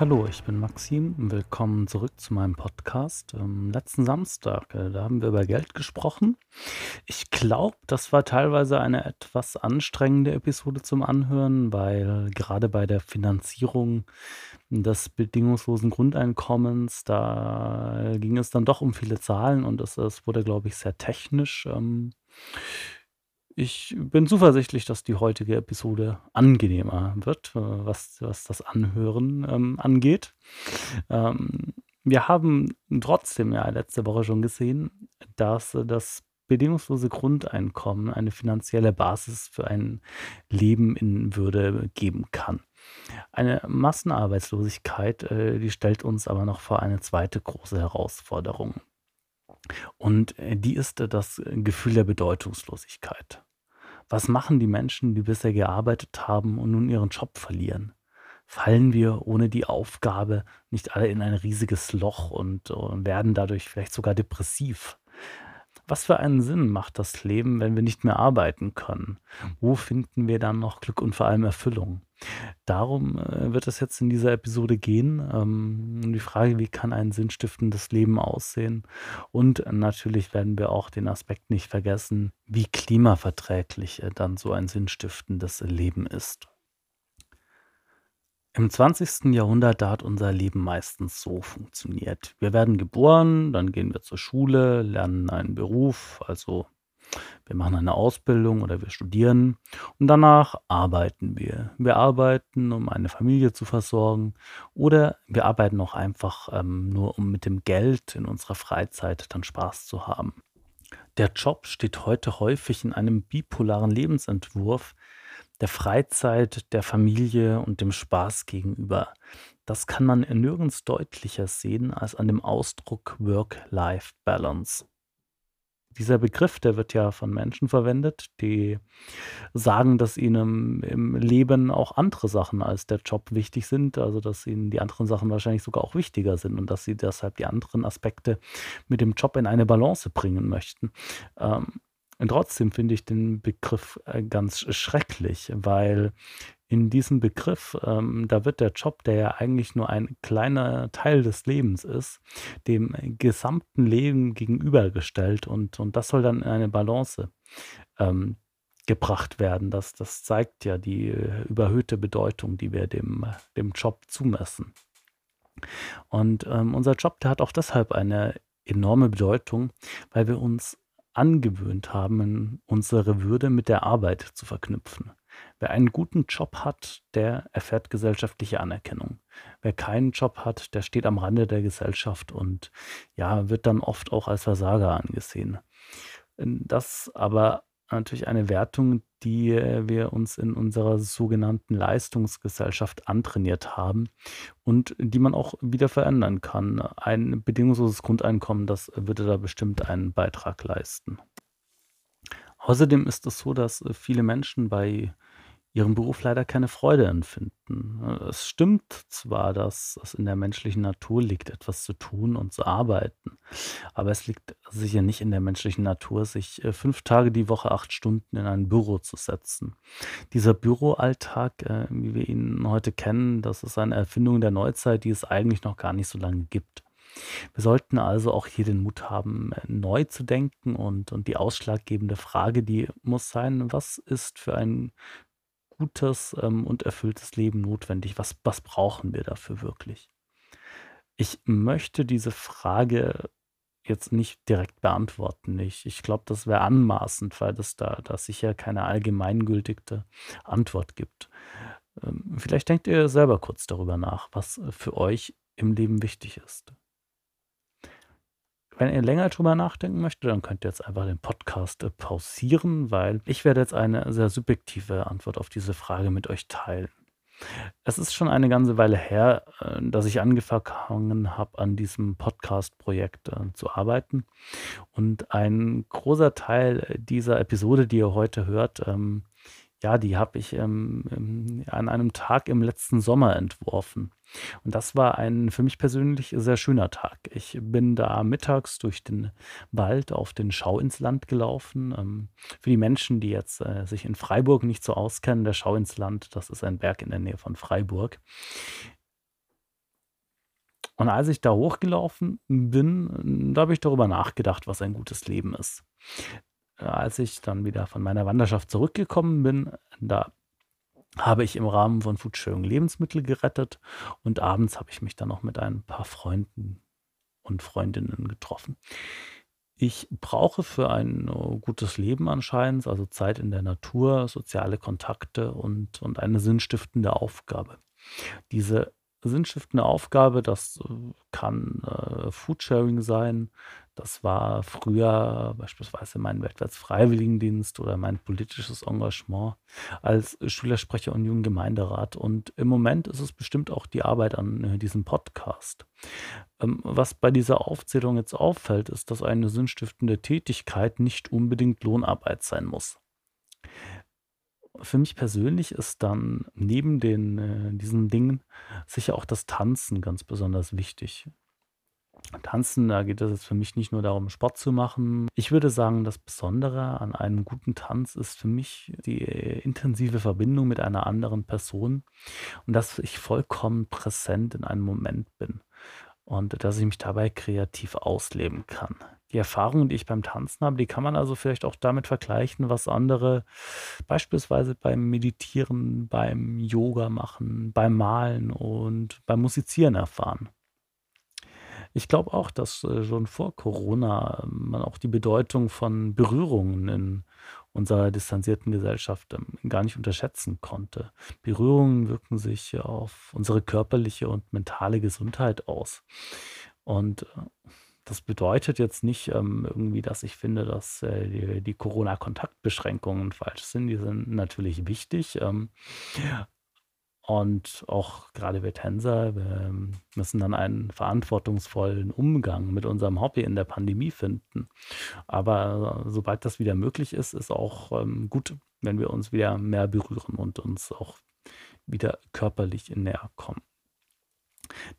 Hallo, ich bin Maxim. Willkommen zurück zu meinem Podcast. Ähm, letzten Samstag, äh, da haben wir über Geld gesprochen. Ich glaube, das war teilweise eine etwas anstrengende Episode zum Anhören, weil gerade bei der Finanzierung des bedingungslosen Grundeinkommens, da ging es dann doch um viele Zahlen und es, wurde, glaube ich, sehr technisch. Ähm, ich bin zuversichtlich, dass die heutige Episode angenehmer wird, äh, was, was das Anhören ähm, angeht. Ähm, wir haben trotzdem ja letzte Woche schon gesehen, dass das bedingungslose Grundeinkommen eine finanzielle Basis für ein Leben in Würde geben kann. Eine Massenarbeitslosigkeit, äh, die stellt uns aber noch vor eine zweite große Herausforderung. Und äh, die ist das Gefühl der Bedeutungslosigkeit. Was machen die Menschen, die bisher gearbeitet haben und nun ihren Job verlieren? Fallen wir ohne die Aufgabe nicht alle in ein riesiges Loch und, und werden dadurch vielleicht sogar depressiv? Was für einen Sinn macht das Leben, wenn wir nicht mehr arbeiten können? Wo finden wir dann noch Glück und vor allem Erfüllung? Darum äh, wird es jetzt in dieser Episode gehen. Ähm, um die Frage, wie kann ein sinnstiftendes Leben aussehen? Und natürlich werden wir auch den Aspekt nicht vergessen, wie klimaverträglich äh, dann so ein sinnstiftendes Leben ist. Im 20. Jahrhundert, da hat unser Leben meistens so funktioniert. Wir werden geboren, dann gehen wir zur Schule, lernen einen Beruf, also wir machen eine Ausbildung oder wir studieren und danach arbeiten wir. Wir arbeiten, um eine Familie zu versorgen oder wir arbeiten auch einfach ähm, nur, um mit dem Geld in unserer Freizeit dann Spaß zu haben. Der Job steht heute häufig in einem bipolaren Lebensentwurf der Freizeit, der Familie und dem Spaß gegenüber. Das kann man nirgends deutlicher sehen als an dem Ausdruck Work-Life-Balance dieser Begriff, der wird ja von Menschen verwendet, die sagen, dass ihnen im Leben auch andere Sachen als der Job wichtig sind, also dass ihnen die anderen Sachen wahrscheinlich sogar auch wichtiger sind und dass sie deshalb die anderen Aspekte mit dem Job in eine Balance bringen möchten. Ähm, und trotzdem finde ich den Begriff äh, ganz schrecklich, weil in diesem Begriff, ähm, da wird der Job, der ja eigentlich nur ein kleiner Teil des Lebens ist, dem gesamten Leben gegenübergestellt und, und das soll dann in eine Balance ähm, gebracht werden. Das, das zeigt ja die äh, überhöhte Bedeutung, die wir dem, dem Job zumessen. Und ähm, unser Job, der hat auch deshalb eine enorme Bedeutung, weil wir uns angewöhnt haben, unsere Würde mit der Arbeit zu verknüpfen. Wer einen guten Job hat, der erfährt gesellschaftliche Anerkennung. Wer keinen Job hat, der steht am Rande der Gesellschaft und ja, wird dann oft auch als Versager angesehen. Das aber natürlich eine Wertung, die wir uns in unserer sogenannten Leistungsgesellschaft antrainiert haben und die man auch wieder verändern kann. Ein bedingungsloses Grundeinkommen, das würde da bestimmt einen Beitrag leisten. Außerdem ist es so, dass viele Menschen bei ihrem Beruf leider keine Freude empfinden. Äh, es stimmt zwar, dass es in der menschlichen Natur liegt, etwas zu tun und zu arbeiten, aber es liegt sicher nicht in der menschlichen Natur, sich äh, fünf Tage die Woche, acht Stunden in ein Büro zu setzen. Dieser Büroalltag, äh, wie wir ihn heute kennen, das ist eine Erfindung der Neuzeit, die es eigentlich noch gar nicht so lange gibt. Wir sollten also auch hier den Mut haben, neu zu denken und, und die ausschlaggebende Frage, die muss sein, was ist für ein gutes ähm, und erfülltes Leben notwendig? Was, was brauchen wir dafür wirklich? Ich möchte diese Frage jetzt nicht direkt beantworten. Ich, ich glaube, das wäre anmaßend, weil es da, da sicher keine allgemeingültige Antwort gibt. Ähm, vielleicht denkt ihr selber kurz darüber nach, was für euch im Leben wichtig ist. Wenn ihr länger drüber nachdenken möchtet, dann könnt ihr jetzt einfach den Podcast äh, pausieren, weil ich werde jetzt eine sehr subjektive Antwort auf diese Frage mit euch teilen. Es ist schon eine ganze Weile her, äh, dass ich angefangen habe, an diesem Podcast-Projekt äh, zu arbeiten. Und ein großer Teil dieser Episode, die ihr heute hört, ähm, ja, die habe ich ähm, an einem Tag im letzten Sommer entworfen. Und das war ein für mich persönlich sehr schöner Tag. Ich bin da mittags durch den Wald auf den Schau ins Land gelaufen. Ähm, für die Menschen, die jetzt äh, sich in Freiburg nicht so auskennen, der Schau ins Land, das ist ein Berg in der Nähe von Freiburg. Und als ich da hochgelaufen bin, da habe ich darüber nachgedacht, was ein gutes Leben ist. Äh, als ich dann wieder von meiner Wanderschaft zurückgekommen bin, da habe ich im Rahmen von Foodsharing Lebensmittel gerettet und abends habe ich mich dann noch mit ein paar Freunden und Freundinnen getroffen. Ich brauche für ein äh, gutes Leben anscheinend, also Zeit in der Natur, soziale Kontakte und, und eine sinnstiftende Aufgabe. Diese sinnstiftende Aufgabe, das äh, kann äh, Foodsharing sein, das war früher beispielsweise mein Weltwärts-Freiwilligendienst oder mein politisches Engagement als Schülersprecher und Jugendgemeinderat. Und im Moment ist es bestimmt auch die Arbeit an äh, diesem Podcast. Ähm, was bei dieser Aufzählung jetzt auffällt, ist, dass eine sinnstiftende Tätigkeit nicht unbedingt Lohnarbeit sein muss. Für mich persönlich ist dann neben den, äh, diesen Dingen sicher auch das Tanzen ganz besonders wichtig. Tanzen, da geht es jetzt für mich nicht nur darum, Sport zu machen. Ich würde sagen, das Besondere an einem guten Tanz ist für mich die intensive Verbindung mit einer anderen Person und dass ich vollkommen präsent in einem Moment bin und dass ich mich dabei kreativ ausleben kann. Die Erfahrungen, die ich beim Tanzen habe, die kann man also vielleicht auch damit vergleichen, was andere beispielsweise beim Meditieren, beim Yoga machen, beim Malen und beim Musizieren erfahren. Ich glaube auch, dass äh, schon vor Corona ähm, man auch die Bedeutung von Berührungen in unserer distanzierten Gesellschaft ähm, gar nicht unterschätzen konnte. Berührungen wirken sich auf unsere körperliche und mentale Gesundheit aus. Und äh, das bedeutet jetzt nicht ähm, irgendwie, dass ich finde, dass äh, die, die Corona-Kontaktbeschränkungen falsch sind. Die sind natürlich wichtig. Ähm, und auch gerade wir Tänzer, wir müssen dann einen verantwortungsvollen Umgang mit unserem Hobby in der Pandemie finden. Aber sobald das wieder möglich ist, ist auch ähm, gut, wenn wir uns wieder mehr berühren und uns auch wieder körperlich näher kommen.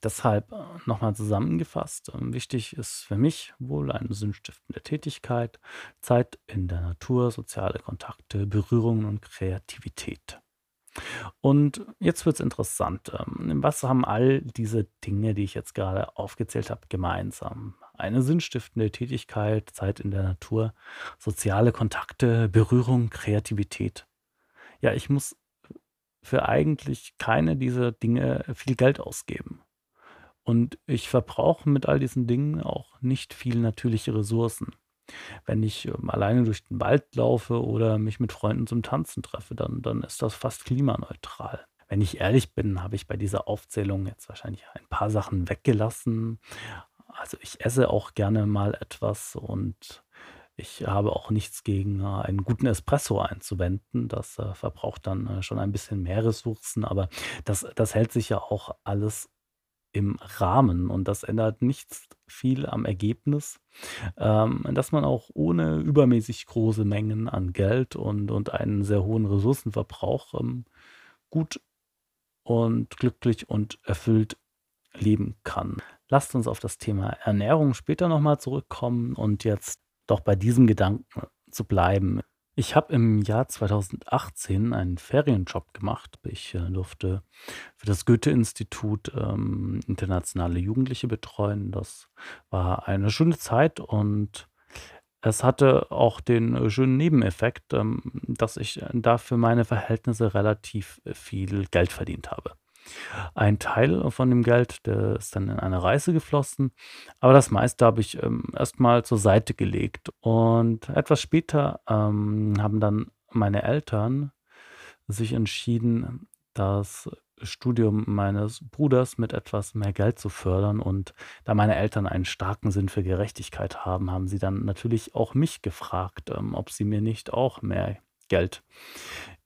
Deshalb äh, nochmal zusammengefasst, ähm, wichtig ist für mich wohl eine sinnstiftende Tätigkeit, Zeit in der Natur, soziale Kontakte, Berührungen und Kreativität. Und jetzt wird es interessant. Ähm, was haben all diese Dinge, die ich jetzt gerade aufgezählt habe, gemeinsam? Eine sinnstiftende Tätigkeit, Zeit in der Natur, soziale Kontakte, Berührung, Kreativität. Ja, ich muss für eigentlich keine dieser Dinge viel Geld ausgeben. Und ich verbrauche mit all diesen Dingen auch nicht viel natürliche Ressourcen. Wenn ich ähm, alleine durch den Wald laufe oder mich mit Freunden zum Tanzen treffe, dann, dann ist das fast klimaneutral. Wenn ich ehrlich bin, habe ich bei dieser Aufzählung jetzt wahrscheinlich ein paar Sachen weggelassen. Also ich esse auch gerne mal etwas und ich habe auch nichts gegen äh, einen guten Espresso einzuwenden. Das äh, verbraucht dann äh, schon ein bisschen mehr Ressourcen, aber das, das hält sich ja auch alles im Rahmen und das ändert nichts viel am Ergebnis, ähm, dass man auch ohne übermäßig große Mengen an Geld und, und einen sehr hohen Ressourcenverbrauch ähm, gut und glücklich und erfüllt leben kann. Lasst uns auf das Thema Ernährung später nochmal zurückkommen und jetzt doch bei diesem Gedanken zu bleiben. Ich habe im Jahr 2018 einen Ferienjob gemacht. Ich äh, durfte für das Goethe-Institut ähm, internationale Jugendliche betreuen. Das war eine schöne Zeit und es hatte auch den äh, schönen Nebeneffekt, ähm, dass ich äh, da für meine Verhältnisse relativ viel Geld verdient habe. Ein Teil von dem Geld, der ist dann in eine Reise geflossen, aber das meiste habe ich ähm, erst zur Seite gelegt. Und etwas später ähm, haben dann meine Eltern sich entschieden, das Studium meines Bruders mit etwas mehr Geld zu fördern. Und da meine Eltern einen starken Sinn für Gerechtigkeit haben, haben sie dann natürlich auch mich gefragt, ähm, ob sie mir nicht auch mehr Geld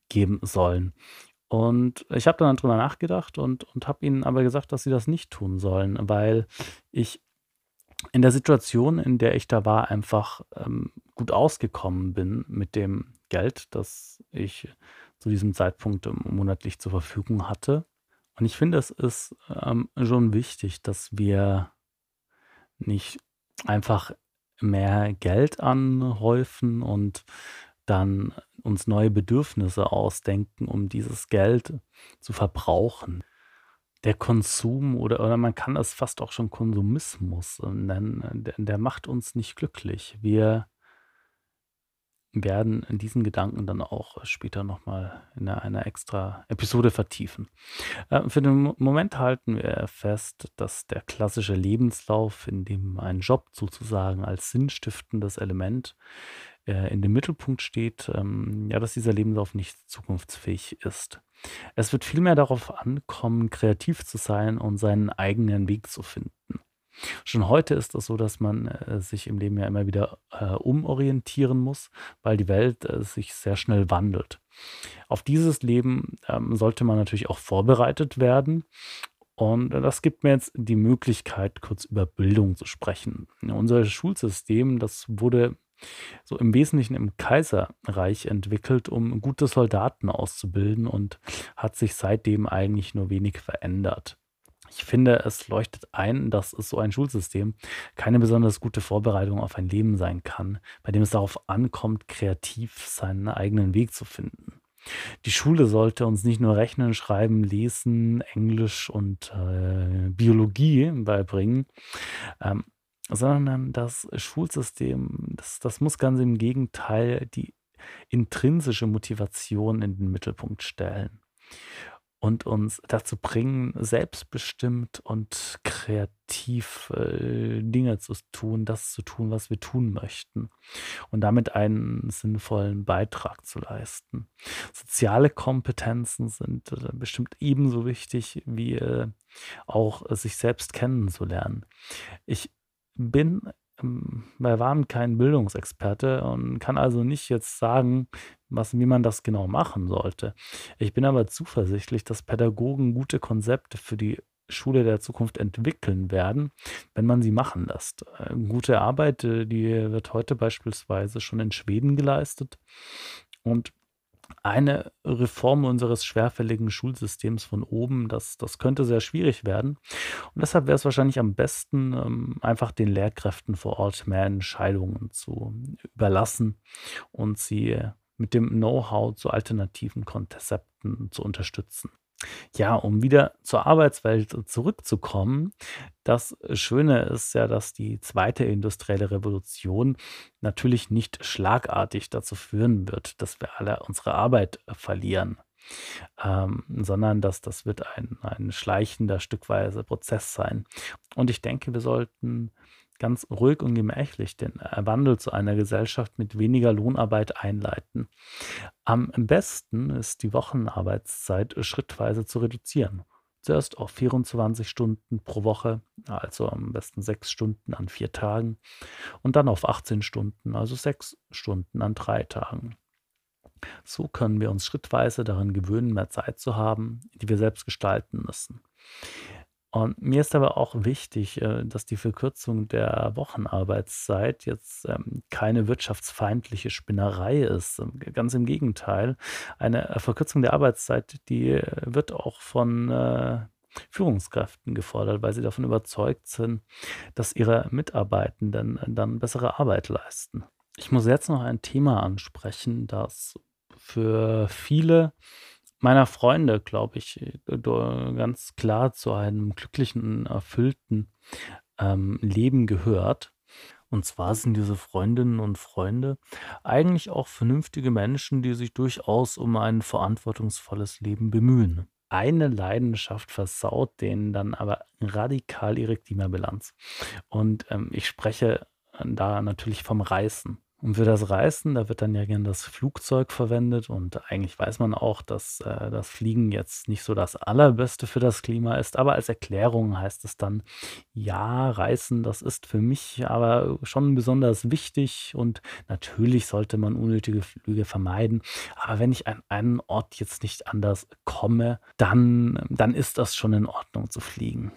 geben sollen. Und ich habe dann drüber nachgedacht und, und habe ihnen aber gesagt, dass sie das nicht tun sollen, weil ich in der Situation, in der ich da war, einfach ähm, gut ausgekommen bin mit dem Geld, das ich zu diesem Zeitpunkt ähm, monatlich zur Verfügung hatte. Und ich finde, es ist ähm, schon wichtig, dass wir nicht einfach mehr Geld anhäufen und dann uns neue Bedürfnisse ausdenken, um dieses Geld zu verbrauchen. Der Konsum oder oder man kann es fast auch schon Konsumismus nennen, der der macht uns nicht glücklich. Wir werden diesen Gedanken dann auch später noch mal in 'ner einer extra Episode vertiefen. Äh, für den Mo Moment halten wir fest, dass der klassische Lebenslauf, in dem ein Job sozusagen als sinnstiftendes Element, äh, in dem Mittelpunkt steht, ähm, ja, dass dieser Lebenslauf nicht zukunftsfähig ist. Es wird vielmehr darauf ankommen, kreativ zu sein und seinen eigenen Weg zu finden. Schon heute ist es so, dass man, äh, sich im Leben ja immer wieder, äh, umorientieren muss, weil die Welt, äh, sich sehr schnell wandelt. Auf dieses Leben, ähm, sollte man natürlich auch vorbereitet werden und das gibt mir jetzt die Möglichkeit, kurz über Bildung zu sprechen. Unser Schulsystem, das wurde so im Wesentlichen im Kaiserreich entwickelt, um gute Soldaten auszubilden und hat sich seitdem eigentlich nur wenig verändert. Ich finde, es leuchtet ein, dass so ein Schulsystem keine besonders gute Vorbereitung auf ein Leben sein kann, bei dem es darauf ankommt, kreativ seinen eigenen Weg zu finden. Die Schule sollte uns nicht nur Rechnen, Schreiben, Lesen, Englisch und, äh, Biologie beibringen, ähm, sondern das Schulsystem, das das muss ganz im Gegenteil die intrinsische Motivation in den Mittelpunkt stellen und uns dazu bringen, selbstbestimmt und kreativ, äh, Dinge zu tun, das zu tun, was wir tun möchten und damit einen sinnvollen Beitrag zu leisten. Soziale Kompetenzen sind, äh, bestimmt ebenso wichtig wie, äh, auch sich selbst kennenzulernen. Ich bin, ähm, bei Weitem kein Bildungsexperte und kann also nicht jetzt sagen, was wie man das genau machen sollte. Ich bin aber zuversichtlich, dass Pädagogen gute Konzepte für die Schule der Zukunft entwickeln werden, wenn man sie machen lässt. Äh, gute Arbeit, äh, die wird heute beispielsweise schon in Schweden geleistet und eine Reform unseres schwerfälligen Schulsystems von oben, das das könnte sehr schwierig werden. Und deshalb wäre es wahrscheinlich am besten, ähm, einfach den Lehrkräften vor Ort mehr Entscheidungen zu überlassen und sie mit dem Know-how zu alternativen Konzepten zu unterstützen. Ja, um wieder zur Arbeitswelt zurückzukommen. Das Schöne ist ja, dass die zweite industrielle Revolution natürlich nicht schlagartig dazu führen wird, dass wir alle unsere Arbeit verlieren, ähm, sondern dass das wird ein ein schleichender, stückweise Prozess sein. Und ich denke, wir sollten ganz ruhig und gemächlich den äh, Wandel zu einer Gesellschaft mit weniger Lohnarbeit einleiten. Am besten ist die Wochenarbeitszeit schrittweise zu reduzieren. Zuerst auf 24 Stunden pro Woche, also am besten 6 Stunden an vier Tagen und dann auf 18 Stunden, also 6 Stunden an drei Tagen. So können wir uns schrittweise daran gewöhnen, mehr Zeit zu haben, die wir selbst gestalten müssen. Und mir ist aber auch wichtig, äh, dass die Verkürzung der Wochenarbeitszeit jetzt, ähm, keine wirtschaftsfeindliche Spinnerei ist. Ähm, ganz im Gegenteil. Eine, äh, Verkürzung der Arbeitszeit, die äh, wird auch von, Führungskräften gefordert, weil sie davon überzeugt sind, dass ihre Mitarbeitenden dann bessere Arbeit leisten. Ich muss jetzt noch ein Thema ansprechen, das für viele meiner Freunde, glaube ich, äh, ganz klar zu einem glücklichen, erfüllten, ähm, Leben gehört. Und zwar sind diese Freundinnen und Freunde eigentlich auch vernünftige Menschen, die sich durchaus um ein verantwortungsvolles Leben bemühen. Eine Leidenschaft versaut denen dann aber radikal ihre Klimabilanz. Und, ähm, ich spreche äh, da natürlich vom Reisen. Und für das Reisen, da wird dann ja gern das Flugzeug verwendet und eigentlich weiß man auch, dass, äh, das Fliegen jetzt nicht so das Allerbeste für das Klima ist, aber als Erklärung heißt es dann: „Ja, Reisen, das ist für mich aber schon besonders wichtig und natürlich sollte man unnötige Flüge vermeiden. Aber wenn ich an einen Ort jetzt nicht anders komme, dann dann ist das schon in Ordnung zu fliegen.“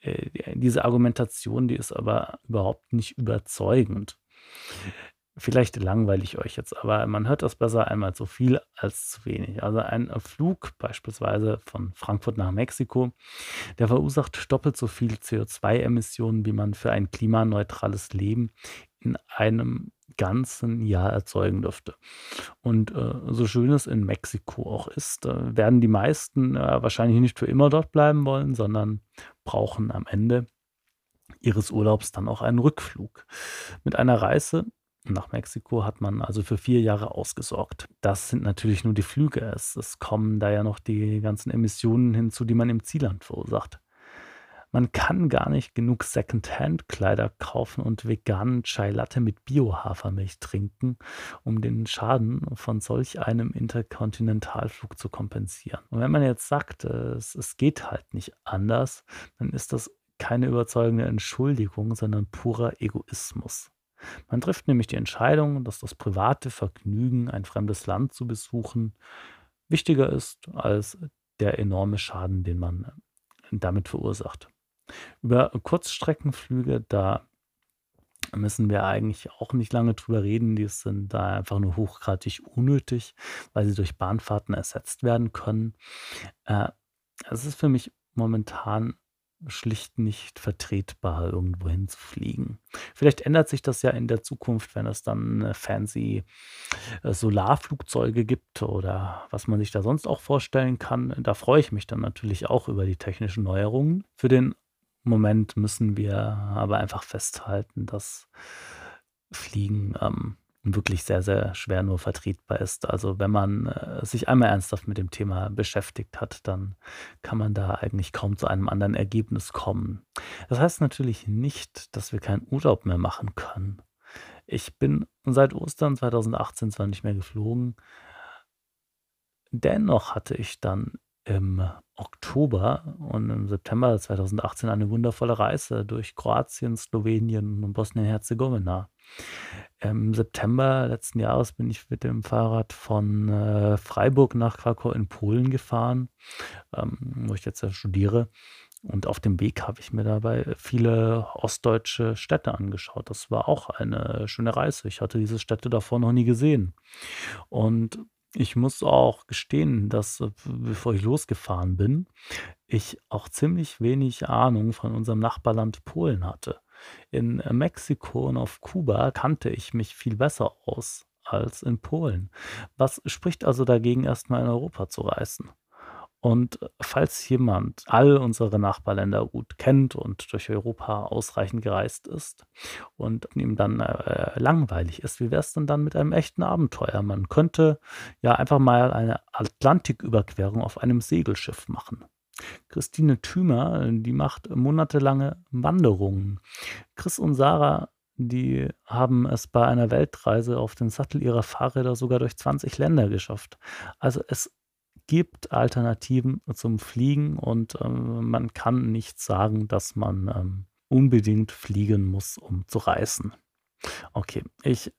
Äh, diese Argumentation, die ist aber überhaupt nicht überzeugend. Vielleicht langweile ich euch jetzt, aber man hört das besser einmal zu viel als zu wenig. Also ein Flug beispielsweise von Frankfurt nach Mexiko, der verursacht doppelt so viel CO2-Emissionen, wie man für ein klimaneutrales Leben in einem ganzen Jahr erzeugen dürfte. Und, äh, so schön es in Mexiko auch ist, äh, werden die meisten, äh, wahrscheinlich nicht für immer dort bleiben wollen, sondern brauchen am Ende ihres Urlaubs dann auch einen Rückflug. Mit einer Reise nach Mexiko hat man also für 4 Jahre ausgesorgt. Das sind natürlich nur die Flüge. Es es kommen da ja noch die ganzen Emissionen hinzu, die man im Zielland verursacht. Man kann gar nicht genug Secondhand-Kleider kaufen und veganen Chai Latte mit Bio-Hafermilch trinken, um den Schaden von solch einem Interkontinentalflug zu kompensieren. Und wenn man jetzt sagt, es es geht halt nicht anders, dann ist das keine überzeugende Entschuldigung, sondern purer Egoismus. Man trifft nämlich die Entscheidung, dass das private Vergnügen, ein fremdes Land zu besuchen, wichtiger ist als der enorme Schaden, den man damit verursacht. Über Kurzstreckenflüge, da müssen wir eigentlich auch nicht lange drüber reden. Die sind da einfach nur hochgradig unnötig, weil sie durch Bahnfahrten ersetzt werden können. Äh, es ist für mich momentan schlicht nicht vertretbar, irgendwo hinzufliegen. Vielleicht ändert sich das ja in der Zukunft, wenn es dann äh, fancy äh, Solarflugzeuge gibt oder was man sich da sonst auch vorstellen kann. Da freue ich mich dann natürlich auch über die technischen Neuerungen. Für den Moment müssen wir aber einfach festhalten, dass Fliegen ähm, wirklich sehr, sehr schwer nur vertretbar ist. Also wenn man äh, sich einmal ernsthaft mit dem Thema beschäftigt hat, dann kann man da eigentlich kaum zu einem anderen Ergebnis kommen. Das heißt natürlich nicht, dass wir keinen Urlaub mehr machen können. Ich bin seit Ostern 2018 zwar nicht mehr geflogen, dennoch hatte ich dann im Oktober und im September 2018 eine wundervolle Reise durch Kroatien, Slowenien und Bosnien-Herzegowina. Im September letzten Jahres bin ich mit dem Fahrrad von äh, Freiburg nach Krakau in Polen gefahren, ähm, wo ich jetzt ja studiere. Und auf dem Weg habe ich mir dabei viele ostdeutsche Städte angeschaut. Das war auch eine schöne Reise. Ich hatte diese Städte davor noch nie gesehen. Und ich muss auch gestehen, dass, äh, bevor ich losgefahren bin, ich auch ziemlich wenig Ahnung von unserem Nachbarland Polen hatte. In, äh, Mexiko und auf Kuba kannte ich mich viel besser aus als in Polen. Was spricht also dagegen, erst mal in Europa zu reisen? Und falls jemand all unsere Nachbarländer gut kennt und durch Europa ausreichend gereist ist und ihm dann äh, langweilig ist, wie wäre es denn dann mit einem echten Abenteuer? Man könnte ja einfach mal eine Atlantiküberquerung auf einem Segelschiff machen. Christine Thümer, die macht monatelange Wanderungen. Chris und Sarah, die haben es bei einer Weltreise auf den Sattel ihrer Fahrräder sogar durch 20 Länder geschafft. Also es gibt Alternativen zum Fliegen und ähm, man kann nicht sagen, dass man ähm, unbedingt fliegen muss, um zu reisen. Okay, ich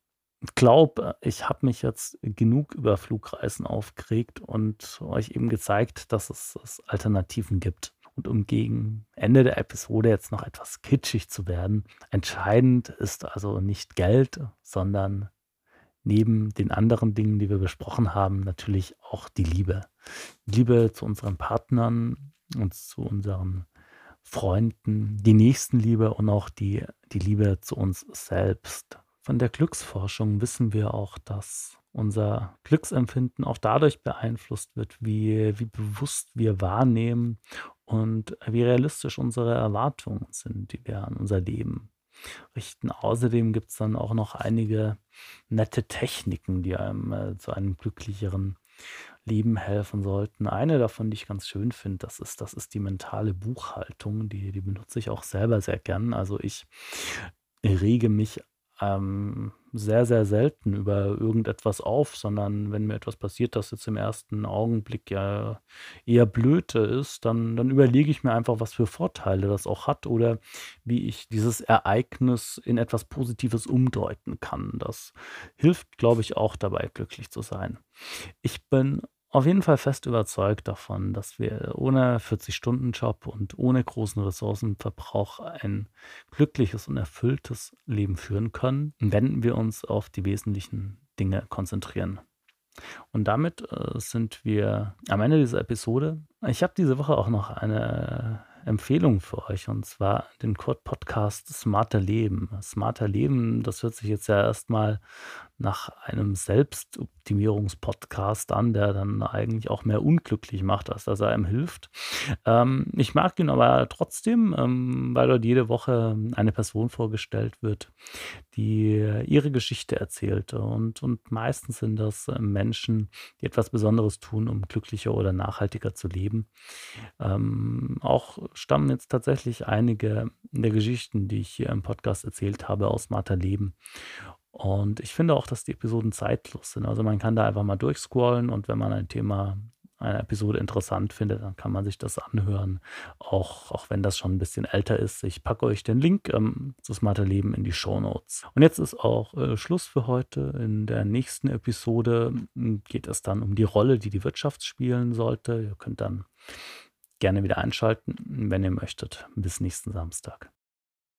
glaube, ich habe mich jetzt genug über Flugreisen aufgeregt und euch eben gezeigt, dass es, es Alternativen gibt. Und um gegen Ende der Episode jetzt noch etwas kitschig zu werden, entscheidend ist also nicht Geld, sondern neben den anderen Dingen, die wir besprochen haben, natürlich auch die Liebe. Liebe zu unseren Partnern und zu unseren Freunden, die Nächstenliebe und auch die, die Liebe zu uns selbst. Von der Glücksforschung wissen wir auch, dass unser Glücksempfinden auch dadurch beeinflusst wird, wie, wie bewusst wir wahrnehmen und wie realistisch unsere Erwartungen sind, die wir an unser Leben richten. Außerdem gibt es dann auch noch einige nette Techniken, die einem äh, zu einem glücklicheren Leben helfen sollten. Eine davon, die ich ganz schön finde, das ist, das ist die mentale Buchhaltung. Die, die benutze ich auch selber sehr gern. Also ich rege mich ähm, sehr, sehr selten über irgendetwas auf, sondern wenn mir etwas passiert, das jetzt im ersten Augenblick ja eher blöde ist, dann, dann überlege ich mir einfach, was für Vorteile das auch hat oder wie ich dieses Ereignis in etwas Positives umdeuten kann. Das hilft, glaube ich, auch dabei, glücklich zu sein. Ich bin auf jeden Fall fest überzeugt davon, dass wir ohne 40-Stunden-Job und ohne großen Ressourcenverbrauch ein glückliches und erfülltes Leben führen können, wenn wir uns auf die wesentlichen Dinge konzentrieren. Und damit äh, sind wir am Ende dieser Episode. Ich habe diese Woche auch noch eine Empfehlung für euch und zwar den Code Podcast Smarter Leben. Smarter Leben, das hört sich jetzt ja erstmal nach einem Selbstoptimierungspodcast an, der dann eigentlich auch mehr unglücklich macht, als dass er einem hilft. Ähm, ich mag ihn aber trotzdem, ähm, weil dort jede Woche eine Person vorgestellt wird, die ihre Geschichte erzählt. Und, und meistens sind das äh, Menschen, die etwas Besonderes tun, um glücklicher oder nachhaltiger zu leben. Ähm, auch stammen jetzt tatsächlich einige der Geschichten, die ich hier im Podcast erzählt habe, aus Martha Leben. Und ich finde auch, dass die Episoden zeitlos sind. Also man kann da einfach mal durchscrollen und wenn man ein Thema, eine Episode interessant findet, dann kann man sich das anhören, auch, auch wenn das schon ein bisschen älter ist. Ich packe euch den Link ähm, zu Smarter Leben in die Show Notes. Und jetzt ist auch äh, Schluss für heute. In der nächsten Episode hm, geht es dann um die Rolle, die die Wirtschaft spielen sollte. Ihr könnt dann gerne wieder einschalten, wenn ihr möchtet. Bis nächsten Samstag.